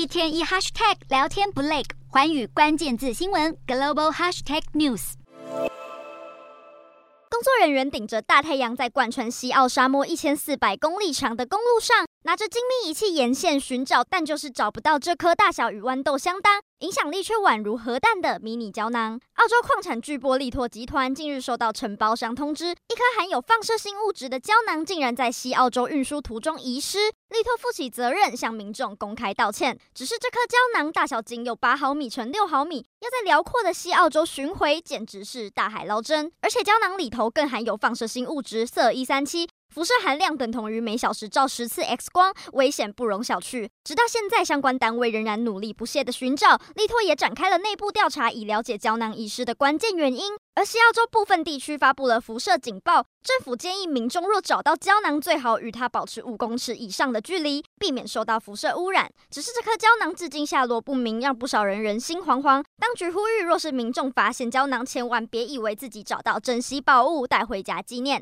一天一 hashtag 聊天不累，寰宇关键字新闻 global hashtag news。工作人员顶着大太阳，在贯穿西澳沙漠一千四百公里长的公路上，拿着精密仪器沿线寻找，但就是找不到这颗大小与豌豆相当、影响力却宛如核弹的迷你胶囊。澳洲矿产巨波利托集团近日收到承包商通知，一颗含有放射性物质的胶囊竟然在西澳洲运输途中遗失。利托负起责任，向民众公开道歉。只是这颗胶囊大小仅有八毫米乘六毫米，要在辽阔的西澳洲寻回，简直是大海捞针。而且胶囊里头更含有放射性物质銫一三七。辐射含量等同于每小时照十次 X 光，危险不容小觑。直到现在，相关单位仍然努力不懈地寻找，力拓也展开了内部调查，以了解胶囊遗失的关键原因。而西澳洲部分地区发布了辐射警报，政府建议民众若找到胶囊，最好与它保持五公尺以上的距离，避免受到辐射污染。只是这颗胶囊至今下落不明，让不少人人心惶惶。当局呼吁，若是民众发现胶囊，千万别以为自己找到珍稀宝物带回家纪念。